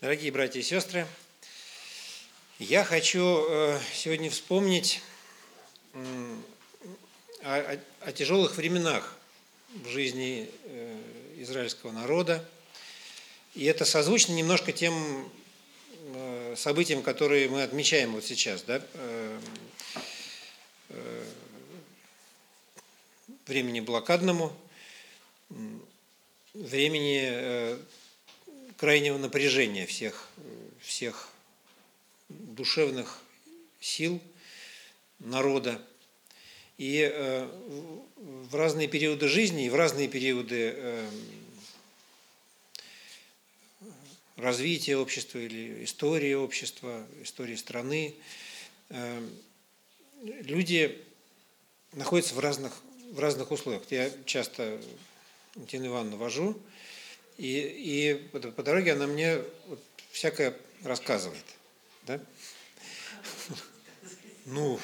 Дорогие братья и сестры, я хочу э, сегодня вспомнить о, о, тяжелых временах в жизни э, израильского народа. И это созвучно немножко тем э, событиям, которые мы отмечаем вот сейчас. Да? Времени блокадному, времени крайнего напряжения всех, всех душевных сил народа. И э, в разные периоды жизни и в разные периоды э, развития общества или истории общества, истории страны, э, люди находятся в разных, в разных условиях. Я часто Тину Ивановну вожу, и, и по, по дороге она мне вот всякое рассказывает. Да? Ну,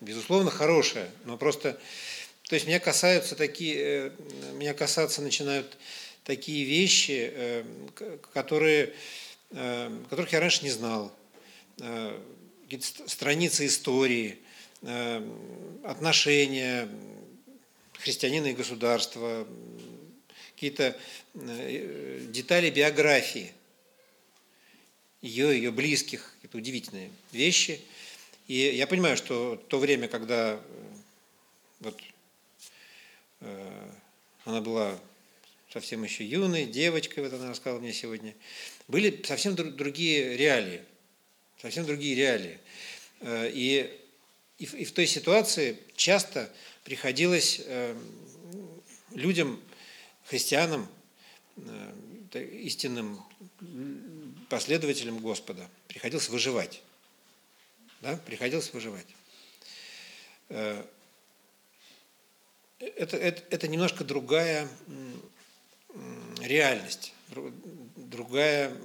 безусловно, хорошее, но просто... То есть меня касаются такие... Э, меня касаться начинают такие вещи, э, которые, э, которых я раньше не знал. Какие-то страницы истории, отношения христианина и государства, какие-то э, детали биографии ее, ее близких, это удивительные вещи. И я понимаю, что то время, когда э, вот, э, она была совсем еще юной, девочкой, вот она рассказала мне сегодня, были совсем другие реалии, совсем другие реалии. И, и, в, и в той ситуации часто приходилось людям христианам, э, истинным последователям Господа приходилось выживать. Да? Приходилось выживать. Э, это, это, это немножко другая реальность, другая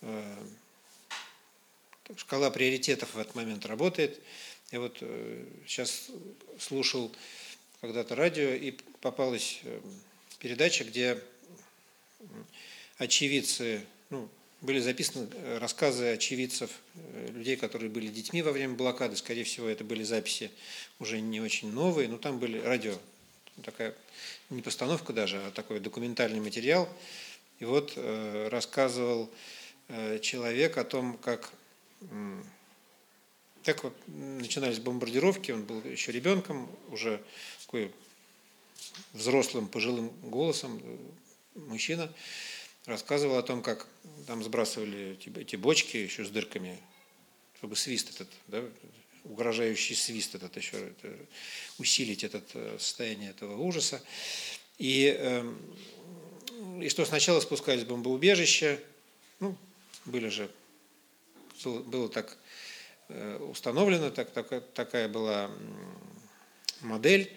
э, шкала приоритетов в этот момент работает. Я вот сейчас слушал когда-то радио, и попалась э, передача, где очевидцы, ну, были записаны э, рассказы очевидцев, э, людей, которые были детьми во время блокады. Скорее всего, это были записи уже не очень новые, но там были радио, такая не постановка даже, а такой документальный материал. И вот э, рассказывал э, человек о том, как так вот начинались бомбардировки, он был еще ребенком, уже такой взрослым пожилым голосом э, мужчина рассказывал о том, как там сбрасывали эти бочки еще с дырками, чтобы свист этот, да, угрожающий свист этот еще, усилить это э, состояние этого ужаса. И, э, и что сначала спускались в бомбоубежище, ну, были же, было, так установлена, так, так, такая была модель,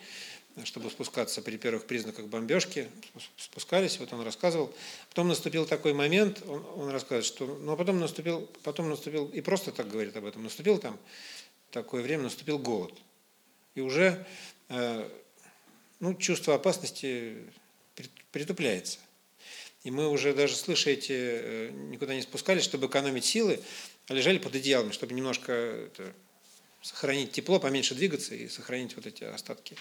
чтобы спускаться при первых признаках бомбежки, спускались, вот он рассказывал. Потом наступил такой момент, он, он рассказывает, что, ну а потом наступил, потом наступил, и просто так говорит об этом, наступил там такое время, наступил голод. И уже э, ну, чувство опасности притупляется. И мы уже даже, слыша эти, э, никуда не спускались, чтобы экономить силы, лежали под одеялами, чтобы немножко это, сохранить тепло, поменьше двигаться и сохранить вот эти остатки,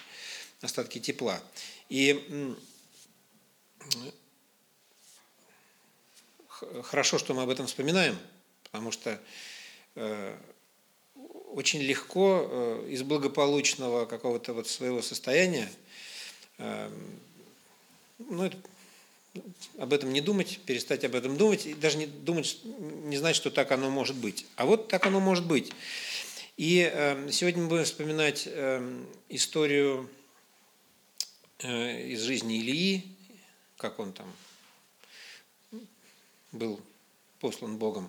остатки тепла. И хорошо, что мы об этом вспоминаем, потому что э, очень легко э, из благополучного какого-то вот своего состояния, э, ну, это об этом не думать, перестать об этом думать, и даже не думать, не знать, что так оно может быть. А вот так оно может быть. И э, сегодня мы будем вспоминать э, историю э, из жизни Илии, как он там был послан Богом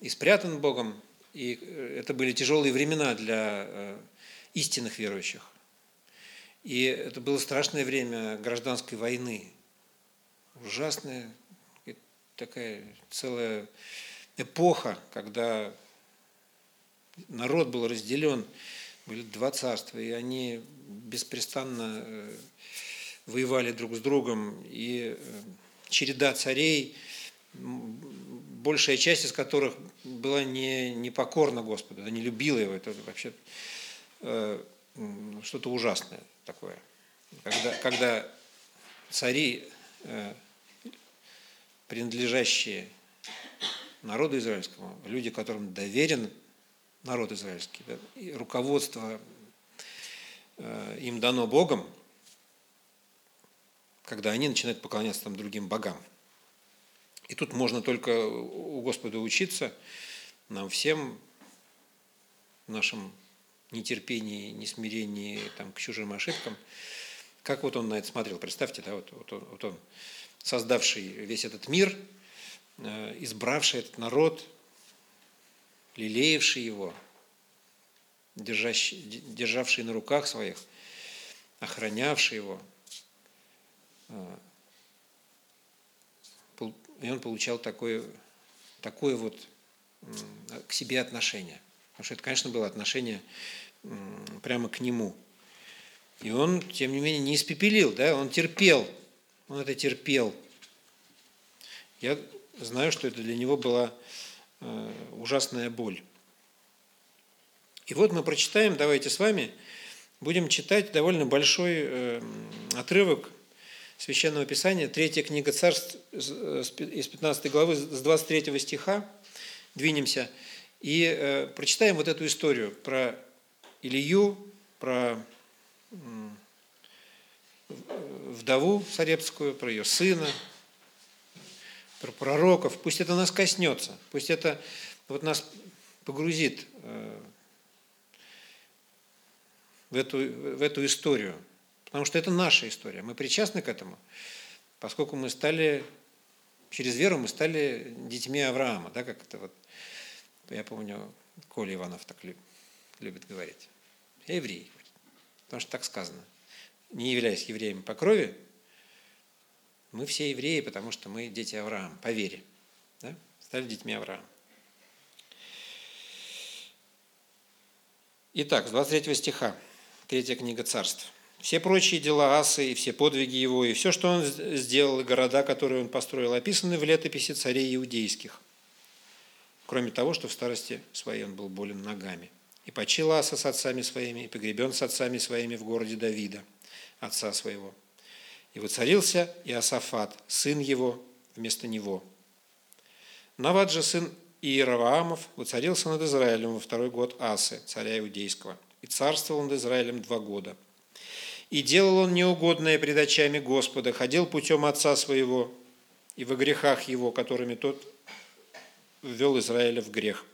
и спрятан Богом. И э, это были тяжелые времена для э, истинных верующих. И это было страшное время гражданской войны, ужасная такая целая эпоха, когда народ был разделен, были два царства, и они беспрестанно э, воевали друг с другом, и э, череда царей, большая часть из которых была не, не покорна Господу, не любила его. Это вообще э, что-то ужасное такое. Когда, когда цари, принадлежащие народу израильскому, люди, которым доверен народ израильский, да, и руководство э, им дано Богом, когда они начинают поклоняться там другим богам. И тут можно только у Господа учиться, нам всем, в нашем нетерпении, несмирении там, к чужим ошибкам, как вот он на это смотрел. Представьте, да, вот, вот, он, вот он, создавший весь этот мир, э, избравший этот народ, лелеявший его, держащий, державший на руках своих, охранявший его – а, и он получал такое, такое вот к себе отношение. Потому что это, конечно, было отношение прямо к нему. И он, тем не менее, не испепелил, да, он терпел, он это терпел. Я знаю, что это для него была э, ужасная боль. И вот мы прочитаем, давайте с вами, будем читать довольно большой э, отрывок Священного Писания, третья книга Царств из 15 главы, с 23 стиха, двинемся и э, прочитаем вот эту историю про Илью, про вдову Сарепскую, про ее сына, про пророков. Пусть это нас коснется, пусть это вот нас погрузит э, в эту, в эту историю. Потому что это наша история. Мы причастны к этому, поскольку мы стали, через веру мы стали детьми Авраама. Да, как это вот, я помню, Коля Иванов так любит говорить. Я еврей. Потому что так сказано. Не являясь евреем по крови, мы все евреи, потому что мы дети Авраама, по вере. Да? Стали детьми Авраама. Итак, с 23 стиха, третья книга царств все прочие дела Асы и все подвиги его, и все, что он сделал, и города, которые он построил, описаны в летописи царей иудейских. Кроме того, что в старости своей он был болен ногами. И почил Аса с отцами своими, и погребен с отцами своими в городе Давида, отца своего. И воцарился Иосафат, сын его, вместо него. Навад же сын Иераваамов воцарился над Израилем во второй год Асы, царя Иудейского, и царствовал над Израилем два года – и делал он неугодное пред очами Господа, ходил путем отца своего и во грехах его, которыми тот ввел Израиля в грех.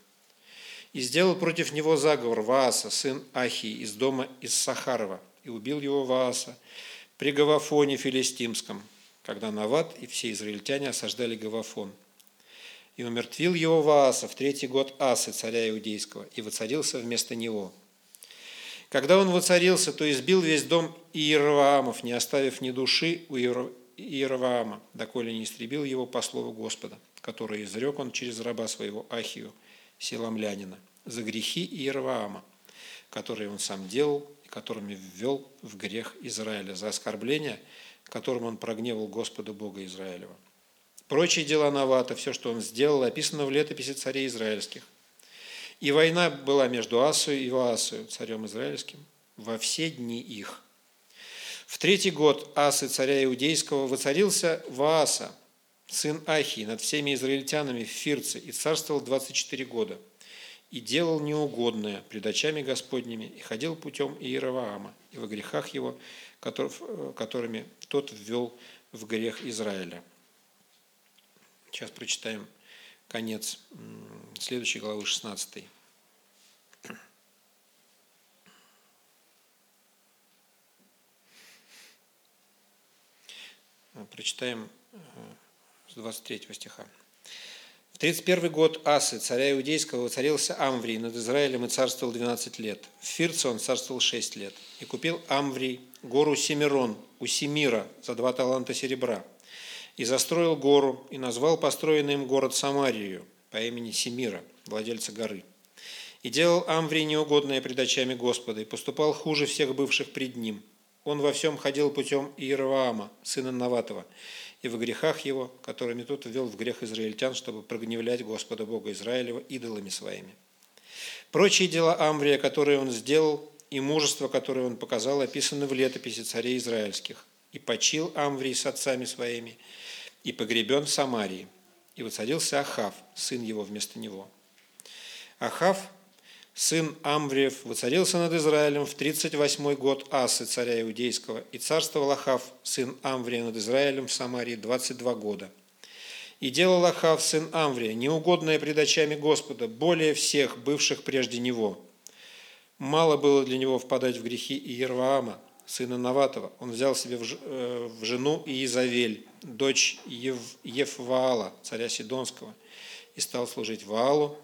И сделал против него заговор Вааса, сын Ахии, из дома из Сахарова, и убил его Вааса при Гавафоне филистимском, когда Нават и все израильтяне осаждали Гавафон. И умертвил его Вааса в третий год Асы, царя Иудейского, и воцарился вместо него – когда он воцарился, то избил весь дом Иераваамов, не оставив ни души у Иераваама, доколе не истребил его по слову Господа, который изрек он через раба своего Ахию, селамлянина, за грехи Иераваама, которые он сам делал которыми ввел в грех Израиля, за оскорбление, которым он прогневал Господа Бога Израилева. Прочие дела Навата, все, что он сделал, описано в летописи царей израильских – и война была между Асою и Ваасою, царем израильским, во все дни их. В третий год Асы, царя Иудейского, воцарился Вааса, сын Ахии, над всеми израильтянами в Фирце, и царствовал 24 года, и делал неугодное пред очами Господними, и ходил путем Иераваама, и во грехах его, которыми тот ввел в грех Израиля. Сейчас прочитаем конец следующей главы 16. Прочитаем э, с 23 стиха. В 31 год Асы, царя Иудейского, воцарился Амврий над Израилем и царствовал 12 лет. В Фирце он царствовал 6 лет. И купил Амврий гору Семирон у Семира за два таланта серебра – и застроил гору, и назвал построенный им город Самарию по имени Семира, владельца горы. И делал Амврий неугодное пред очами Господа, и поступал хуже всех бывших пред ним. Он во всем ходил путем Иераваама, сына Наватова, и в грехах его, которыми тот ввел в грех израильтян, чтобы прогневлять Господа Бога Израилева идолами своими. Прочие дела Амврия, которые он сделал, и мужество, которое он показал, описаны в летописи царей израильских. И почил Амврий с отцами своими, и погребен в Самарии. И воцарился Ахав, сын его вместо него. Ахав, сын Амвриев, воцарился над Израилем в 38 год Асы, царя Иудейского, и царствовал Ахав, сын Амврия, над Израилем в Самарии 22 года. И делал Ахав, сын Амврия, неугодное пред очами Господа, более всех бывших прежде него. Мало было для него впадать в грехи Иерваама, сына Наватова. Он взял себе в э, жену Иезавель, дочь Ев, Евваала, царя Сидонского, и стал служить Ваалу,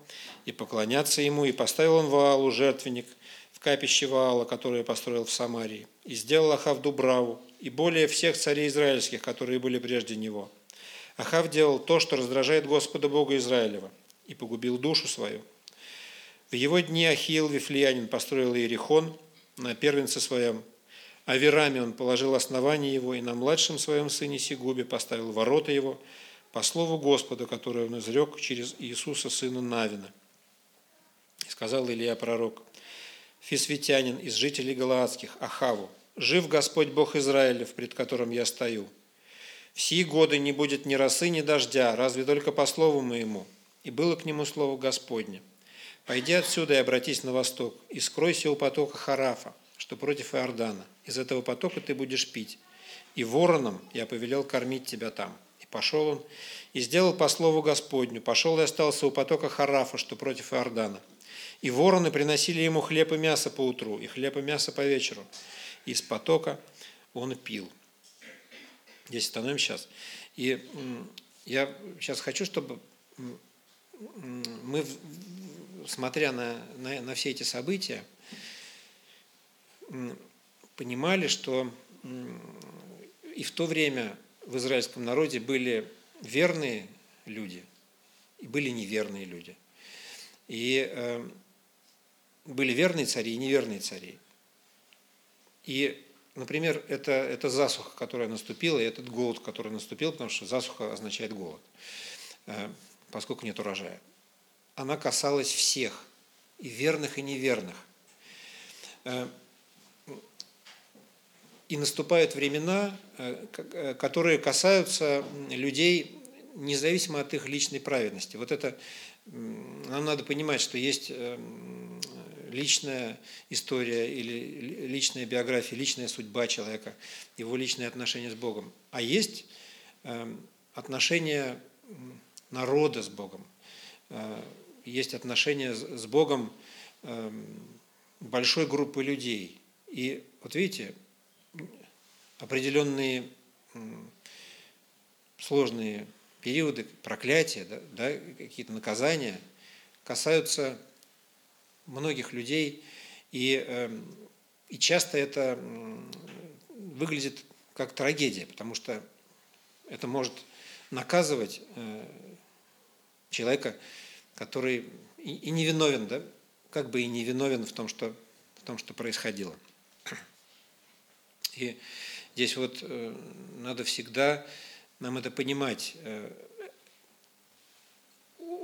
и поклоняться ему, и поставил он Ваалу жертвенник в капище Ваала, которое построил в Самарии, и сделал Ахав Дубраву, и более всех царей израильских, которые были прежде него. Ахав делал то, что раздражает Господа Бога Израилева, и погубил душу свою. В его дни Ахиил Вифлеянин построил Иерихон на первенце своем, а верами он положил основание его, и на младшем своем сыне Сигубе поставил ворота его, по слову Господа, которое он изрек через Иисуса, сына Навина. И сказал Илья пророк, Фисветянин из жителей Галаадских, Ахаву, «Жив Господь Бог Израилев, пред которым я стою. В сии годы не будет ни росы, ни дождя, разве только по слову моему». И было к нему слово Господне. «Пойди отсюда и обратись на восток, и скройся у потока Харафа, что против Иордана. Из этого потока ты будешь пить. И вороном я повелел кормить тебя там». И пошел он, и сделал по слову Господню. Пошел и остался у потока Харафа, что против Иордана. И вороны приносили ему хлеб и мясо по утру, и хлеб и мясо по вечеру. Из потока он пил. Здесь становим сейчас. И я сейчас хочу, чтобы мы, смотря на, на, на все эти события, понимали, что и в то время в израильском народе были верные люди и были неверные люди. И э, были верные цари и неверные цари. И, например, это, это засуха, которая наступила, и этот голод, который наступил, потому что засуха означает голод, э, поскольку нет урожая. Она касалась всех, и верных, и неверных. Э, и наступают времена, э, которые касаются людей независимо от их личной праведности. Вот это нам надо понимать, что есть личная история или личная биография, личная судьба человека, его личные отношения с Богом. А есть отношения народа с Богом, есть отношения с Богом большой группы людей. И вот видите, определенные сложные периоды проклятия, да, да, какие-то наказания касаются многих людей, и, эм, и часто это выглядит как трагедия, потому что это может наказывать э, человека, который и, и не виновен, да, как бы и не виновен в том, что, в том, что происходило. И здесь вот э, надо всегда нам это понимать.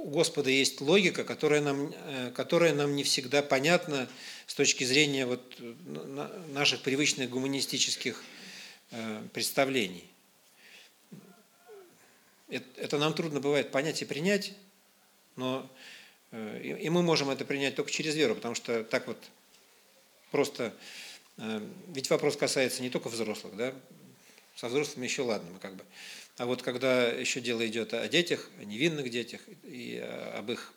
Э, у Господа есть логика, которая нам, э, которая нам не всегда понятна с точки зрения вот наших привычных гуманистических представлений. Это нам трудно бывает понять и принять, но и мы можем это принять только через веру, потому что так вот просто ведь вопрос касается не только взрослых, да? Со взрослыми еще ладно, мы как бы. А вот когда еще дело идет о детях, о невинных детях и об их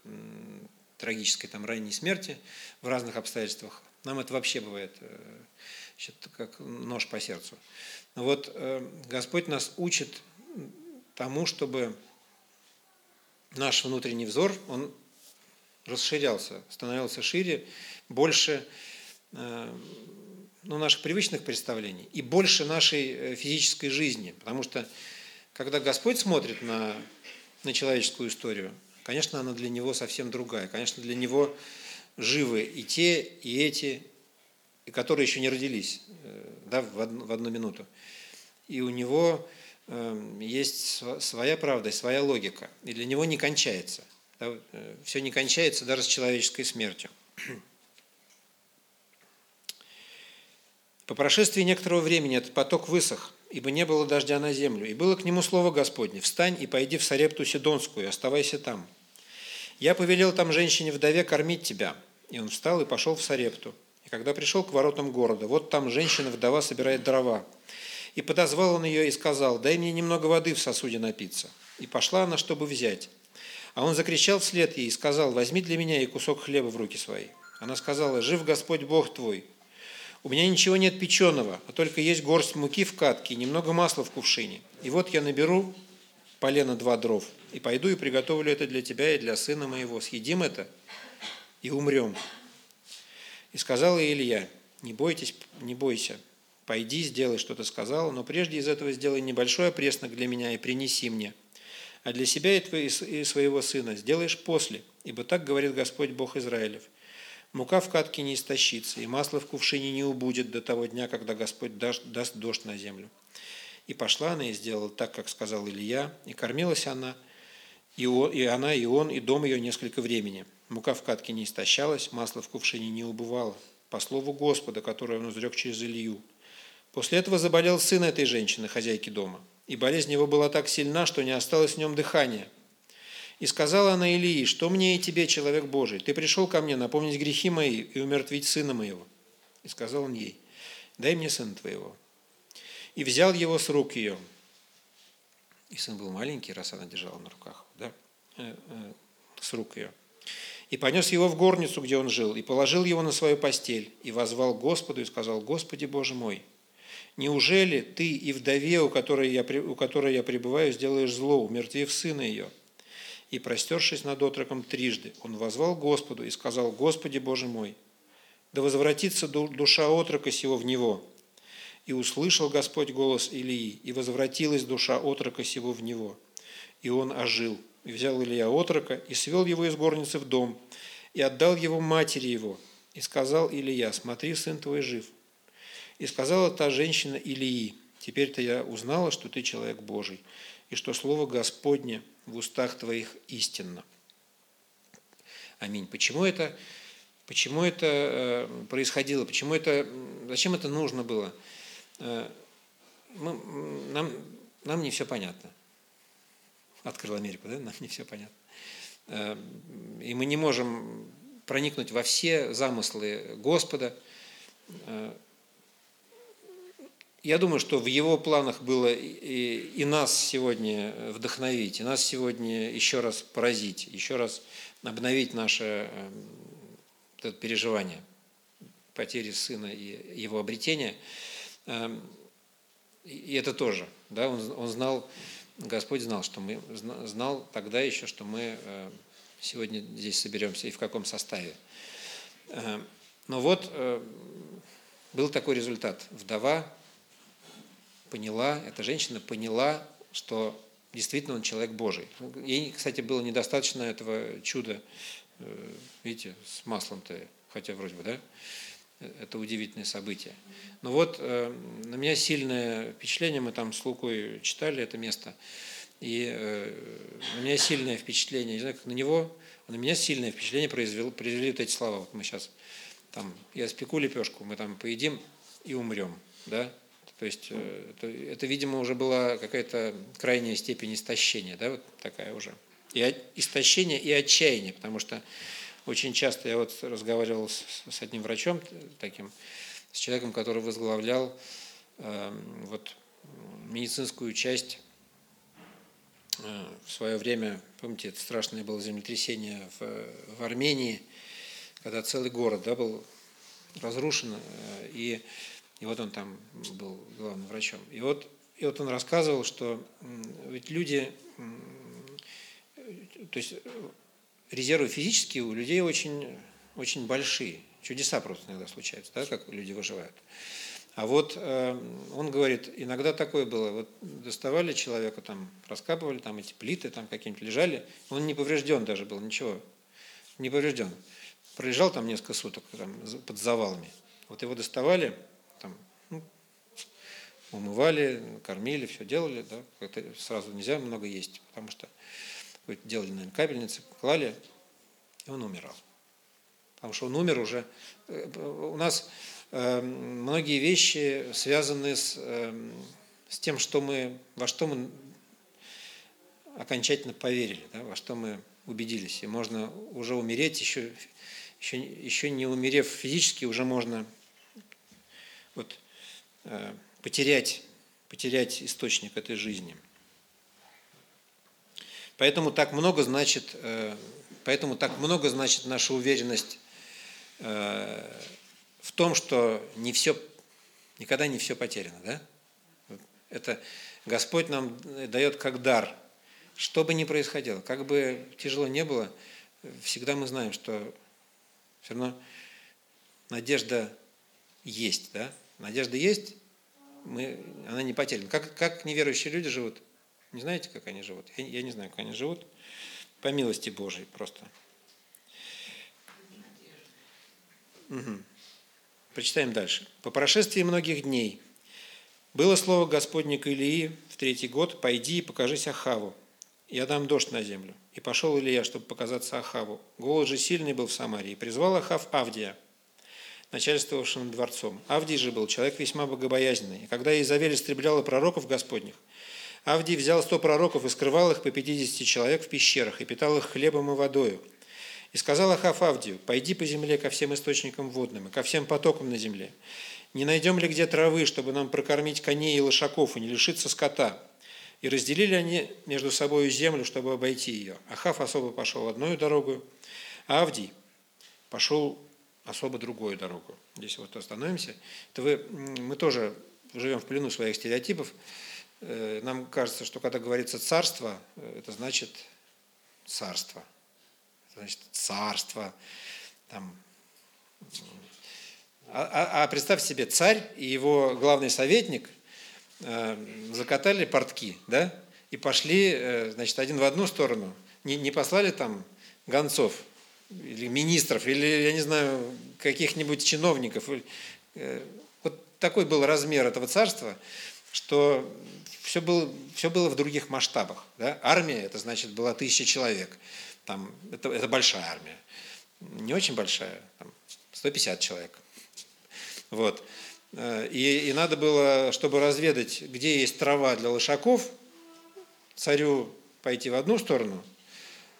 трагической там ранней смерти в разных обстоятельствах, нам это вообще бывает значит, э, как нож по сердцу. Но вот э, Господь нас учит тому, чтобы наш внутренний взор, он расширялся, становился шире, больше э, ну, наших привычных представлений и больше нашей э, физической жизни. Потому что когда Господь смотрит на, на человеческую историю, конечно, она для Него совсем другая. Конечно, для Него живы и те, и эти, и которые еще не родились э, да, в, одну, в одну минуту. И у Него эм, есть своя правда, своя логика, и для него не кончается. Да, э, все не кончается даже с человеческой смертью. По прошествии некоторого времени этот поток высох, ибо не было дождя на землю. И было к нему слово Господне, «Встань и пойди в Сарепту Сидонскую, оставайся там. Я повелел там женщине-вдове кормить тебя». И он встал и пошел в Сарепту. И когда пришел к воротам города, вот там женщина-вдова собирает дрова. И подозвал он ее и сказал, «Дай мне немного воды в сосуде напиться». И пошла она, чтобы взять. А он закричал вслед ей и сказал, «Возьми для меня и кусок хлеба в руки свои». Она сказала, «Жив Господь Бог твой, у меня ничего нет печеного, а только есть горсть муки в катке и немного масла в кувшине. И вот я наберу полено два дров, и пойду и приготовлю это для тебя и для сына моего. Съедим это и умрем. И сказал Илья, не бойтесь, не бойся, пойди, сделай, что ты сказал, но прежде из этого сделай небольшой опреснок для меня и принеси мне. А для себя и своего сына сделаешь после, ибо так говорит Господь Бог Израилев – Мука в катке не истощится, и масло в кувшине не убудет до того дня, когда Господь даст, дождь на землю. И пошла она и сделала так, как сказал Илья, и кормилась она, и, он, и она, и он, и дом ее несколько времени. Мука в катке не истощалась, масло в кувшине не убывало, по слову Господа, которое он изрек через Илью. После этого заболел сын этой женщины, хозяйки дома, и болезнь его была так сильна, что не осталось в нем дыхания – и сказала она Илии, что мне и тебе, человек Божий, ты пришел ко мне напомнить грехи мои и умертвить сына моего. И сказал он ей, дай мне сына твоего. И взял его с рук ее. И сын был маленький, раз она держала на руках, да, э, э, с рук ее. И понес его в горницу, где он жил, и положил его на свою постель, и возвал Господу, и сказал, Господи Боже мой, неужели ты и вдове, у которой я, у которой я пребываю, сделаешь зло, умертвив сына ее? И, простершись над отроком трижды, он возвал Господу и сказал, «Господи Боже мой, да возвратится душа отрока сего в него». И услышал Господь голос Илии, и возвратилась душа отрока сего в него. И он ожил. И взял Илья отрока, и свел его из горницы в дом, и отдал его матери его. И сказал Илья, смотри, сын твой жив. И сказала та женщина Илии, теперь-то я узнала, что ты человек Божий, и что слово Господне – в устах твоих истинно. Аминь. Почему это, почему это э, происходило? Почему это, зачем это нужно было? Э, мы, нам, нам не все понятно. Открыл Америку, да? Нам не все понятно. Э, и мы не можем проникнуть во все замыслы Господа. Я думаю, что в его планах было и, и нас сегодня вдохновить, и нас сегодня еще раз поразить, еще раз обновить наше э, переживание потери сына и его обретения. Эм, и это тоже, да, он, он знал, Господь знал, что мы, знал тогда еще, что мы э, сегодня здесь соберемся и в каком составе. Но вот э, был такой результат. Вдова поняла, эта женщина поняла, что действительно он человек Божий. Ей, кстати, было недостаточно этого чуда, э, видите, с маслом-то, хотя вроде бы, да? Это удивительное событие. Но вот э, на меня сильное впечатление, мы там с Лукой читали это место, и э, на меня сильное впечатление, не знаю, как на него, на меня сильное впечатление произвел, произвели вот эти слова. Вот мы сейчас там, я спеку лепешку, мы там поедим и умрем, да? То есть э, это, это видимо, уже была какая-то крайняя степень истощения, да, вот такая уже. И истощение, и отчаяние, потому что очень часто я вот разговаривал с, с одним врачом таким, с человеком, который возглавлял э, вот медицинскую часть э, в свое время, помните, это страшное было землетрясение в, в Армении, когда целый город да, был разрушен, э, и и вот он там был главным врачом. И вот, и вот он рассказывал, что ведь люди, то есть резервы физические у людей очень, очень большие. Чудеса просто иногда случаются, да, как люди выживают. А вот э, он говорит, иногда такое было, вот доставали человека, там, раскапывали, там эти плиты там какие-нибудь лежали, он не поврежден даже был, ничего, не поврежден. Пролежал там несколько суток там, под завалами. Вот его доставали, умывали, кормили, все делали, да, это сразу нельзя много есть, потому что делали, наверное, капельницы, клали, и он умирал. Потому что он умер уже. Э, у нас э, многие вещи связаны с, э, с тем, что мы, во что мы окончательно поверили, да, во что мы убедились. И можно уже умереть, еще, еще, еще не умерев физически, уже можно вот, потерять, потерять источник этой жизни. Поэтому так много значит, поэтому так много значит наша уверенность Э, в том, что не все, никогда не все потеряно. Да? Это Господь нам дает как дар. Что бы ни происходило, как бы тяжело не было, всегда мы знаем, что все равно надежда есть. Да? Надежда есть, мы, она не потеряна. Как, как неверующие люди живут? Не знаете, как они живут? Я, я не знаю, как они живут. По милости Божией просто. Угу. Прочитаем дальше. «По прошествии многих дней было слово Господне к Илии в третий год, «Пойди и покажись Ахаву, я дам дождь на землю». И пошел Илия, чтобы показаться Ахаву. Голод же сильный был в Самарии. Призвал Ахав Авдия, начальствовавшим дворцом. Авдий же был человек весьма богобоязненный. И когда Изавель истребляла пророков Господних, Авдий взял сто пророков и скрывал их по пятидесяти человек в пещерах, и питал их хлебом и водою – и сказал Ахав Авдию, пойди по земле ко всем источникам водным и ко всем потокам на земле. Не найдем ли где травы, чтобы нам прокормить коней и лошаков и не лишиться скота? И разделили они между собой землю, чтобы обойти ее. Ахав особо пошел одной дорогой, а Авдий пошел особо другую дорогу. Здесь вот остановимся. Это вы, мы тоже живем в плену своих стереотипов. Э, нам кажется, что когда говорится царство, э, это значит царство – значит, царство. Там. А, а, а представь себе, царь и его главный советник э, закатали портки, да, и пошли, э, значит, один в одну сторону, не, не послали там гонцов или министров, или, я не знаю, каких-нибудь чиновников. Э, вот такой был размер этого царства, что все было, все было в других масштабах. Да? Армия, это значит, была тысяча человек. Там, это, это большая армия. Не очень большая, там 150 человек. Вот. Э, и, и надо было, чтобы разведать, где есть трава для лошаков, царю пойти в одну сторону,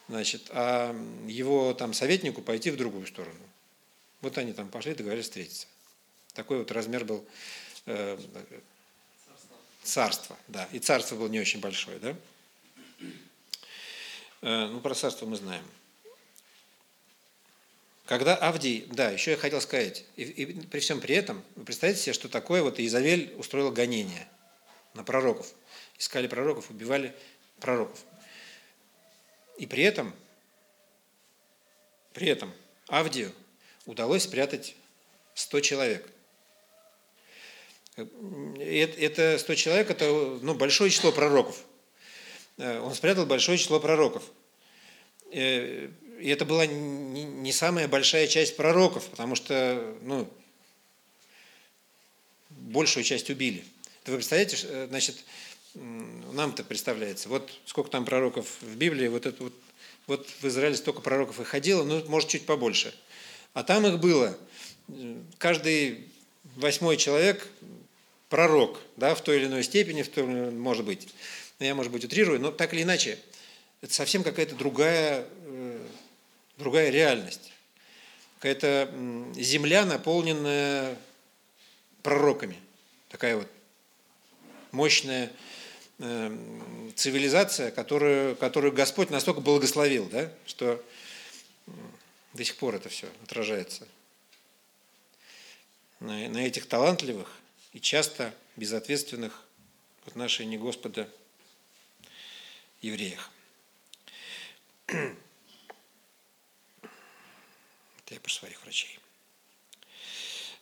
значит, а его там советнику пойти в другую сторону. Вот они там пошли, договорились встретиться. Такой вот размер был э, царства, да. И царство было не очень большое, да. Э, ну, про царство мы знаем. Когда Авдий, да, еще я хотел сказать, и, и при всем при этом, вы представляете себе, что такое вот Изавель устроила гонение на пророков. Искали пророков, убивали пророков. И при этом, при этом Авдию удалось спрятать 100 человек. Э, это 100 человек, это ну, большое число пророков. Э, он спрятал большое число пророков. Э, и это была не самая большая часть пророков, потому что ну, большую часть убили. вы представляете, значит, нам-то представляется, вот сколько там пророков в Библии, вот это вот, вот в Израиле столько пророков и ходило, ну, может, чуть побольше. А там их было, каждый восьмой человек пророк, да, в той или иной степени, в той, может быть. Ну, я, может быть, утрирую, но так или иначе, это совсем какая-то другая, э, другая реальность. Какая-то земля, наполненная пророками. Такая вот мощная цивилизация, которую, которую Господь настолько благословил, да, что до сих пор это все отражается на, на этих талантливых и часто безответственных в отношении Господа евреях. Это я про своих врачей.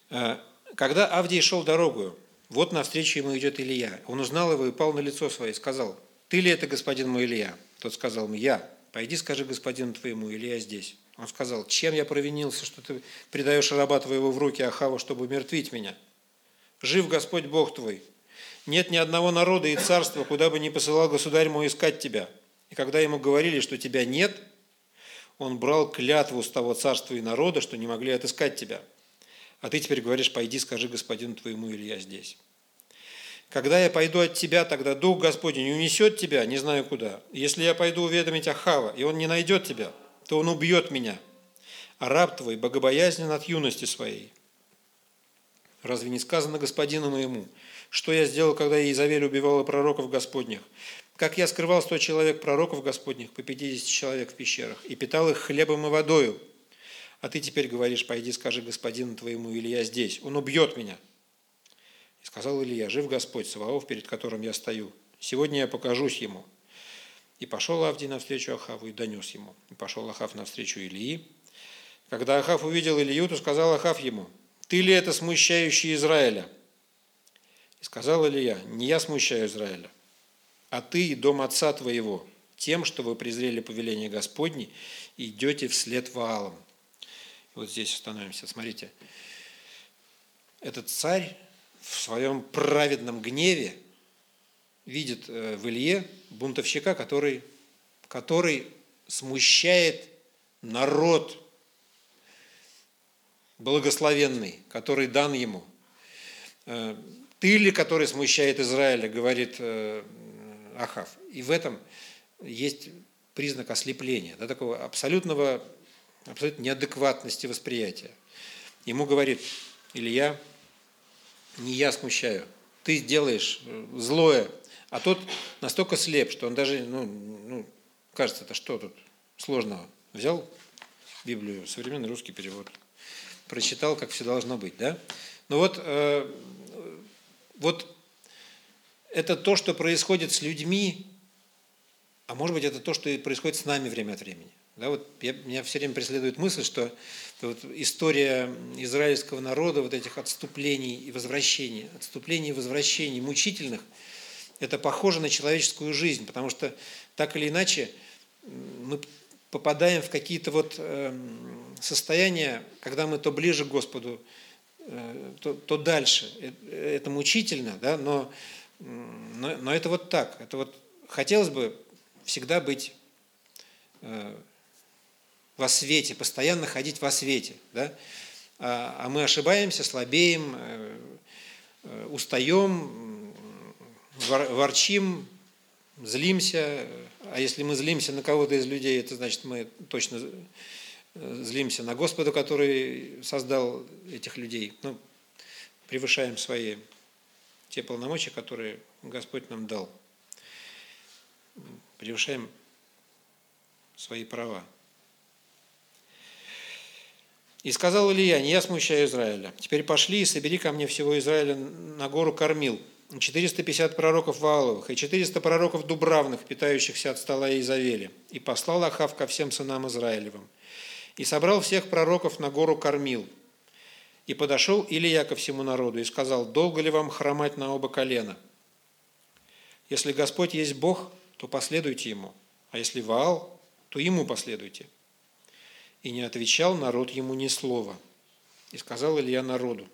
Э, когда Авдий шел дорогу, вот навстречу ему идет Илья. Он узнал его и пал на лицо свое и сказал, «Ты ли это, господин мой Илья?» Тот сказал ему, «Я». «Пойди, скажи господину твоему, Илья здесь». Он сказал, «Чем я провинился, что ты предаешь раба твоего в руки Ахаву, чтобы умертвить меня? Жив Господь Бог твой, Нет ни одного народа и царства, куда бы ни посылал государь мой искать тебя. И когда ему говорили, что тебя нет, он брал клятву с того царства и народа, что не могли отыскать тебя. А ты теперь говоришь, пойди, скажи господину твоему, или я здесь. Когда я пойду от тебя, тогда Дух Господень унесет тебя, не знаю куда. Если я пойду уведомить Ахава, и он не найдет тебя, то он убьет меня. А раб твой богобоязнен от юности своей. Разве не сказано господину моему, что я сделал, когда Иезавель убивала пророков Господних? Как я скрывал сто человек пророков Господних по 50 человек в пещерах и питал их хлебом и водою. А ты теперь говоришь, пойди скажи господину твоему, или я здесь. Он убьет меня. И сказал Илья, жив Господь Саваоф, перед которым я стою. Сегодня я покажусь ему. И пошел Авдий навстречу Ахаву и донес ему. И пошел Ахав навстречу Илии. Когда Ахав увидел Илью, то сказал Ахав ему, «Ты ли это смущающий Израиля?» И сказал Илья, «Не я смущаю Израиля, а ты и дом отца твоего, тем, что вы презрели повеление Господне идете вслед Ваалам». Вот здесь остановимся. Смотрите, этот царь в своем праведном гневе видит э, в Илье бунтовщика, который, который смущает народ благословенный, который дан ему. Э, Ты ли, который смущает Израиля, говорит э, Ахав. И в этом есть признак ослепления, да, такого абсолютного, абсолютной неадекватности восприятия. Ему говорит Илья, не я смущаю, ты делаешь э, злое, а тот настолько слеп, что он даже, ну, ну кажется, это что тут сложного? Взял Библию, современный русский перевод, прочитал, как все должно быть, да? Ну вот, э, вот это то, что происходит с людьми, а может быть, это то, что происходит с нами время от времени. Да, вот я, меня все время преследует мысль, что вот история израильского народа, вот этих отступлений и возвращений, отступлений и возвращений мучительных, это похоже на человеческую жизнь, потому что так или иначе мы попадаем в какие-то вот эм, состояния, когда мы то ближе к Господу, э, то, то дальше. Э, это мучительно, да, но, но, но это вот так. Это вот хотелось бы всегда быть э, во свете, постоянно ходить во свете. Да? А, а мы ошибаемся, слабеем, э, э, устаем, ворчим, злимся. А если мы злимся на кого-то из людей, это значит, мы точно э, злимся на Господа, который создал этих людей. Ну, превышаем свои те полномочия, которые Господь нам дал. Превышаем свои права. И сказал Илья, не я смущаю Израиля. Теперь пошли и собери ко мне всего Израиля на гору Кормил. 450 пророков Вааловых и 400 пророков Дубравных, питающихся от стола Изавели. И послал Ахав ко всем сынам Израилевым. И собрал всех пророков на гору Кормил. И подошел Илья ко всему народу и сказал, долго ли вам хромать на оба колена? Если Господь есть Бог, то последуйте Ему, а если Ваал, то Ему последуйте. И не отвечал народ ему ни слова. И сказал Илья народу,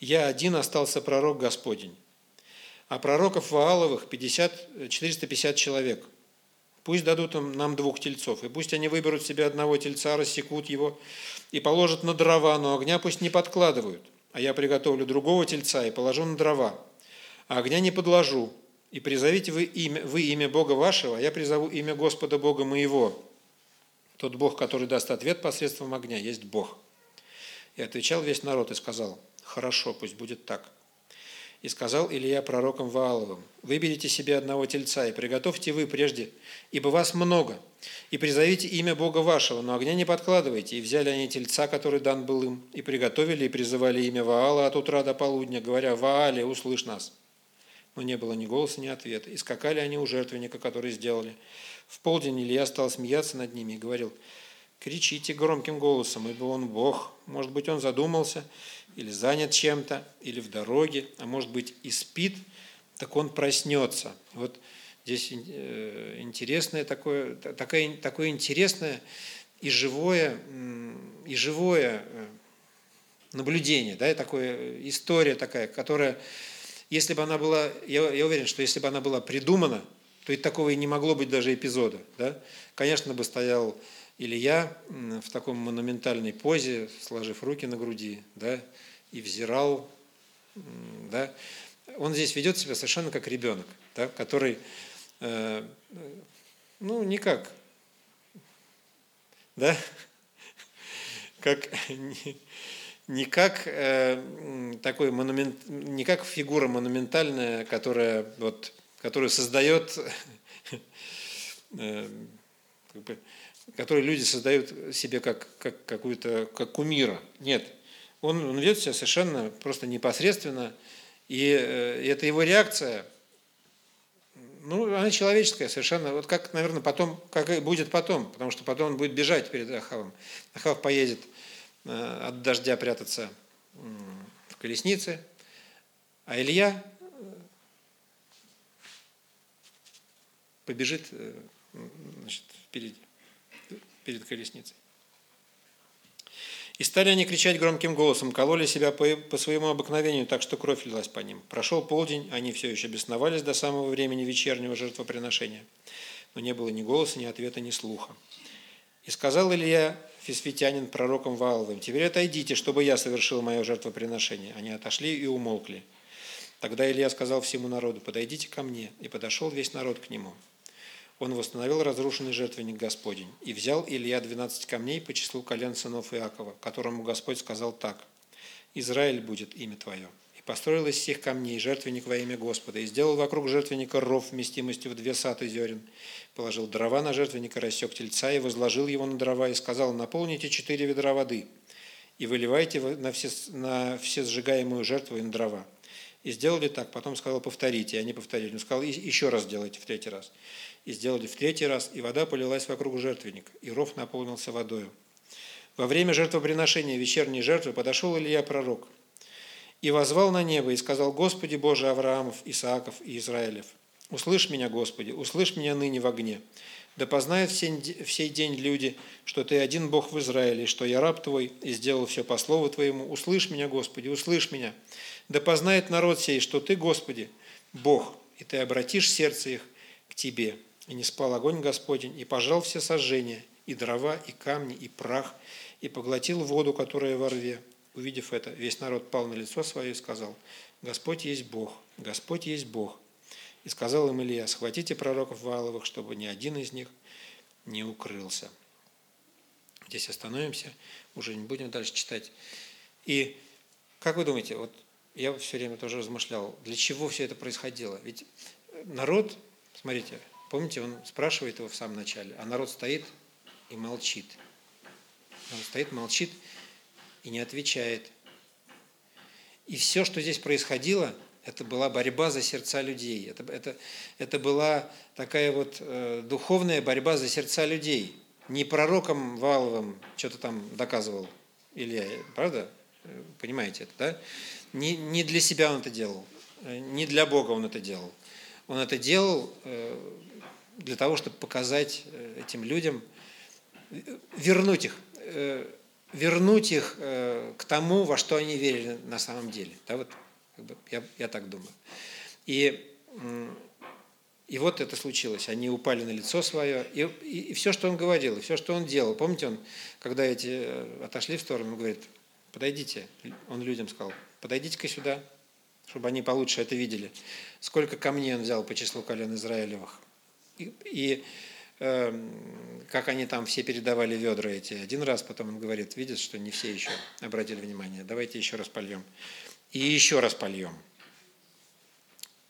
«Я один остался пророк Господень, а пророков Вааловых 50, 450 человек. Пусть дадут им нам двух тельцов, и пусть они выберут себе одного тельца, рассекут его и положат на дрова, но огня пусть не подкладывают. А я приготовлю другого тельца и положу на дрова, а огня не подложу. И призовите вы имя, вы имя Бога вашего, а я призову имя Господа Бога моего, тот Бог, который даст ответ посредством огня, есть Бог. И отвечал весь народ и сказал, хорошо, пусть будет так. И сказал Илья пророком Вааловым, выберите себе одного тельца и приготовьте вы прежде, ибо вас много, и призовите имя Бога вашего, но огня не подкладывайте. И взяли они тельца, который дан был им, и приготовили, и призывали имя Ваала от утра до полудня, говоря, Ваале, услышь нас. Но не было ни голоса, ни ответа. И скакали они у жертвенника, который сделали. В полдень Илья стал смеяться над ними и говорил, кричите громким голосом, ибо он Бог. Может быть, он задумался, или занят чем-то, или в дороге, а может быть и спит, так он проснется. Вот здесь э, интересное такое, такое, такое интересное и живое, и живое э, наблюдение, да, и такое история такая, которая если бы она была, я, я уверен, что если бы она была придумана, то и такого и не могло быть даже эпизода. Да? Конечно, бы стоял Илья в таком монументальной позе, сложив руки на груди, да, и взирал, да. Он здесь ведет себя совершенно как ребенок, да, который, э, ну, никак, да, как, не как э, такой монумент, не как фигура монументальная, которая вот, которую создает, э, бы, которую люди создают себе как, как какую-то как кумира. Нет, он, он ведет себя совершенно просто непосредственно, и э, это его реакция, ну, она человеческая совершенно, вот как, наверное, потом, как и будет потом, потому что потом он будет бежать перед Ахавом. Ахав поедет Э, от дождя прятаться в колеснице, а Илья э, побежит э, значит, впереди, перед колесницей. И стали они кричать громким голосом, кололи себя по, по своему обыкновению, так что кровь лилась по ним. Прошел полдень, они все еще бесновались до самого времени вечернего жертвоприношения, но не было ни голоса, ни ответа, ни слуха. И сказал Илья фисфитянин пророком Вааловым, «Теперь отойдите, чтобы я совершил мое жертвоприношение». Они отошли и умолкли. Тогда Илья сказал всему народу, «Подойдите ко мне». И подошел весь народ к нему. Он восстановил разрушенный жертвенник Господень. И взял Илья двенадцать камней по числу колен сынов Иакова, которому Господь сказал так, «Израиль будет имя твое». И построил из всех камней жертвенник во имя Господа, и сделал вокруг жертвенника ров вместимостью в две саты зерен, положил дрова на жертвенника, рассек тельца и возложил его на дрова и сказал, наполните четыре ведра воды и выливайте на все, на все сжигаемую жертву и на дрова. И сделали так, потом сказал, повторите, и они повторили. Он сказал, еще раз сделайте в третий раз. И сделали в третий раз, и вода полилась вокруг жертвенника, и ров наполнился водою. Во время жертвоприношения вечерней жертвы подошел Илья пророк и возвал на небо и сказал, Господи Боже Авраамов, Исааков и Израилев, Услышь меня, Господи, услышь меня ныне в огне. Да познают в сей день люди, что Ты один Бог в Израиле, что я раб Твой и сделал все по слову Твоему. Услышь меня, Господи, услышь меня. Да познает народ сей, что Ты, Господи, Бог, и Ты обратишь сердце их к Тебе. И не спал огонь Господень, и пожал все сожжения, и дрова, и камни, и прах, и поглотил воду, которая во рве. Увидев это, весь народ пал на лицо свое и сказал, Господь есть Бог, Господь есть Бог, и сказал им Илья, схватите пророков Вааловых, чтобы ни один из них не укрылся. Здесь остановимся, уже не будем дальше читать. И как вы думаете, вот я все время тоже размышлял, для чего все это происходило? Ведь народ, смотрите, помните, он спрашивает его в самом начале, а народ стоит и молчит. Он стоит, молчит и не отвечает. И все, что здесь происходило – это была борьба за сердца людей. Это, это, это была такая вот э, духовная борьба за сердца людей. Не пророком Валовым что-то там доказывал Илья, правда? Понимаете это, да? Не, не для себя он это делал, не для Бога он это делал. Он это делал э, для того, чтобы показать э, этим людям, вернуть их, э, вернуть их э, к тому, во что они верили на самом деле. Да, вот как бы, я, я так думаю. И, и вот это случилось. Они упали на лицо свое. И, и, и все, что он говорил, и все, что он делал. Помните, он, когда эти э, отошли в сторону, он говорит, подойдите. Он людям сказал, подойдите-ка сюда, чтобы они получше это видели. Сколько камней он взял по числу колен Израилевых. И, и э, как они там все передавали ведра эти. Один раз потом он говорит, видит, что не все еще обратили внимание, давайте еще раз польем и еще раз польем.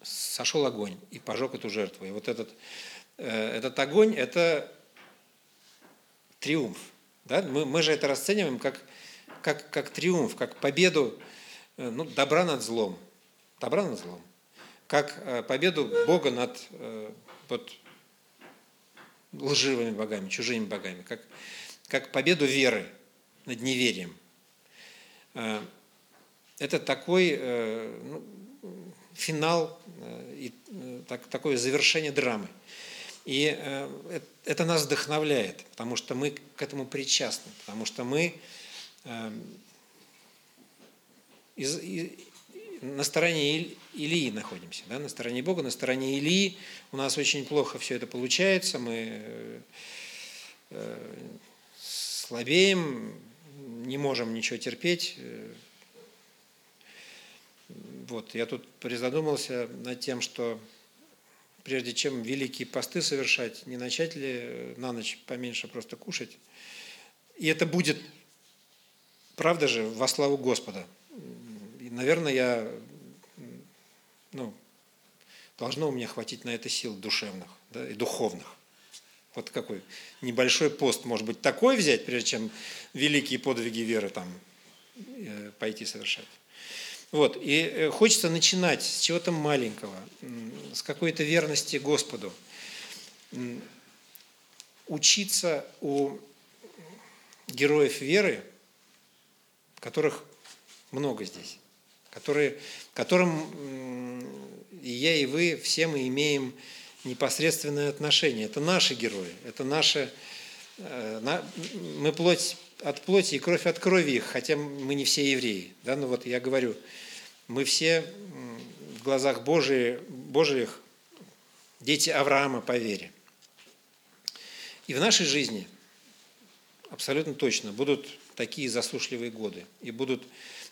Сошел огонь и пожег эту жертву. И вот этот, э, этот огонь – это триумф. Да? Мы, мы же это расцениваем как, как, как триумф, как победу э, ну, добра над злом. Добра над злом. Как э, победу Бога над вот, лживыми богами, чужими богами. Как, как победу веры над неверием это такой э, ну, финал э, и э, так, такое завершение драмы. И это нас вдохновляет, потому что мы к этому причастны, потому что мы из, на стороне Илии находимся, да, на стороне Бога, на стороне Илии. У нас очень плохо все это получается, мы слабеем, не можем ничего терпеть. Вот, я тут призадумался над тем, что прежде чем великие посты совершать, не начать ли на ночь поменьше просто кушать. И это будет, правда же, во славу Господа. Наверное, я, ну, должно у меня хватить на это сил душевных да, и духовных. Вот какой небольшой пост, может быть, такой взять, прежде чем великие подвиги веры там э, пойти совершать. Вот. И э, хочется начинать с чего-то маленького, с какой-то верности Господу. Учиться у героев веры, которых много здесь, которые, которым и я, и вы, все мы имеем непосредственное отношение. Это наши герои, это наши... Э, мы плоть от плоти и кровь от крови их, хотя мы не все евреи. Да? Ну вот я говорю, мы все в глазах Божии, Божьих дети Авраама по вере. И в нашей жизни абсолютно точно будут такие засушливые годы. И будут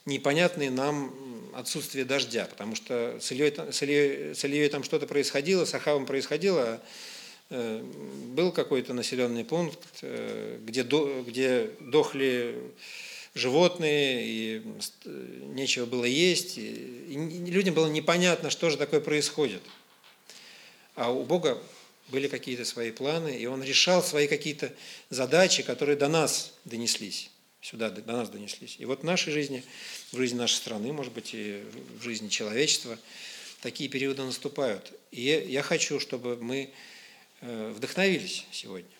непонятные нам отсутствие дождя, потому что с Ильей, с Ильей, с Ильей там что-то происходило, с Ахавом происходило, э, был какой-то населенный пункт, э, где, где дохли животные, и нечего было есть, и людям было непонятно, что же такое происходит. А у Бога были какие-то свои планы, и Он решал свои какие-то задачи, которые до нас донеслись сюда до нас донеслись. И вот в нашей жизни, в жизни нашей страны, может быть, и в жизни человечества такие периоды наступают. И я хочу, чтобы мы э, вдохновились сегодня.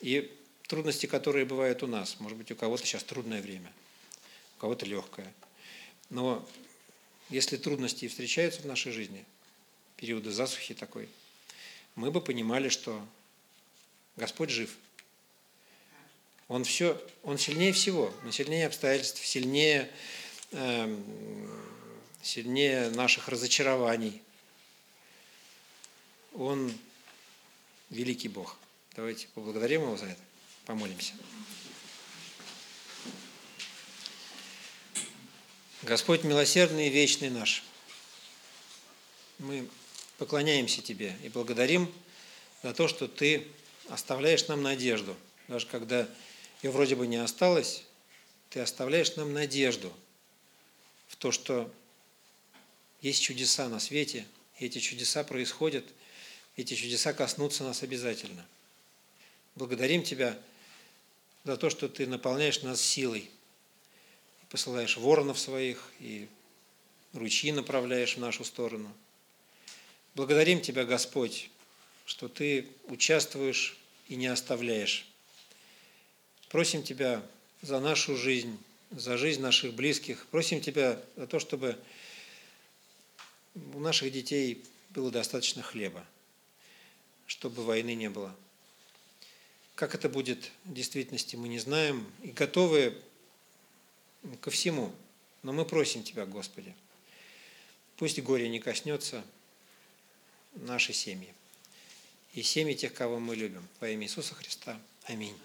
И трудности, которые бывают у нас, может быть, у кого-то сейчас трудное время, у кого-то легкое. Но если трудности встречаются в нашей жизни, периоды засухи такой, мы бы понимали, что Господь жив – он, все, он сильнее всего, он сильнее обстоятельств, сильнее, э, сильнее наших разочарований. Он великий Бог. Давайте поблагодарим Его за это, помолимся. Господь милосердный и вечный наш, мы поклоняемся Тебе и благодарим за то, что Ты оставляешь нам надежду, даже когда ее вроде бы не осталось, ты оставляешь нам надежду в то, что есть чудеса на свете, и эти чудеса происходят, эти чудеса коснутся нас обязательно. Благодарим Тебя за то, что Ты наполняешь нас силой, посылаешь воронов своих и ручьи направляешь в нашу сторону. Благодарим Тебя, Господь, что Ты участвуешь и не оставляешь. Просим Тебя за нашу жизнь, за жизнь наших близких. Просим Тебя за то, чтобы у наших детей было достаточно хлеба, чтобы войны не было. Как это будет в действительности, мы не знаем и готовы ко всему. Но мы просим Тебя, Господи, пусть горе не коснется нашей семьи и семьи тех, кого мы любим. Во имя Иисуса Христа. Аминь.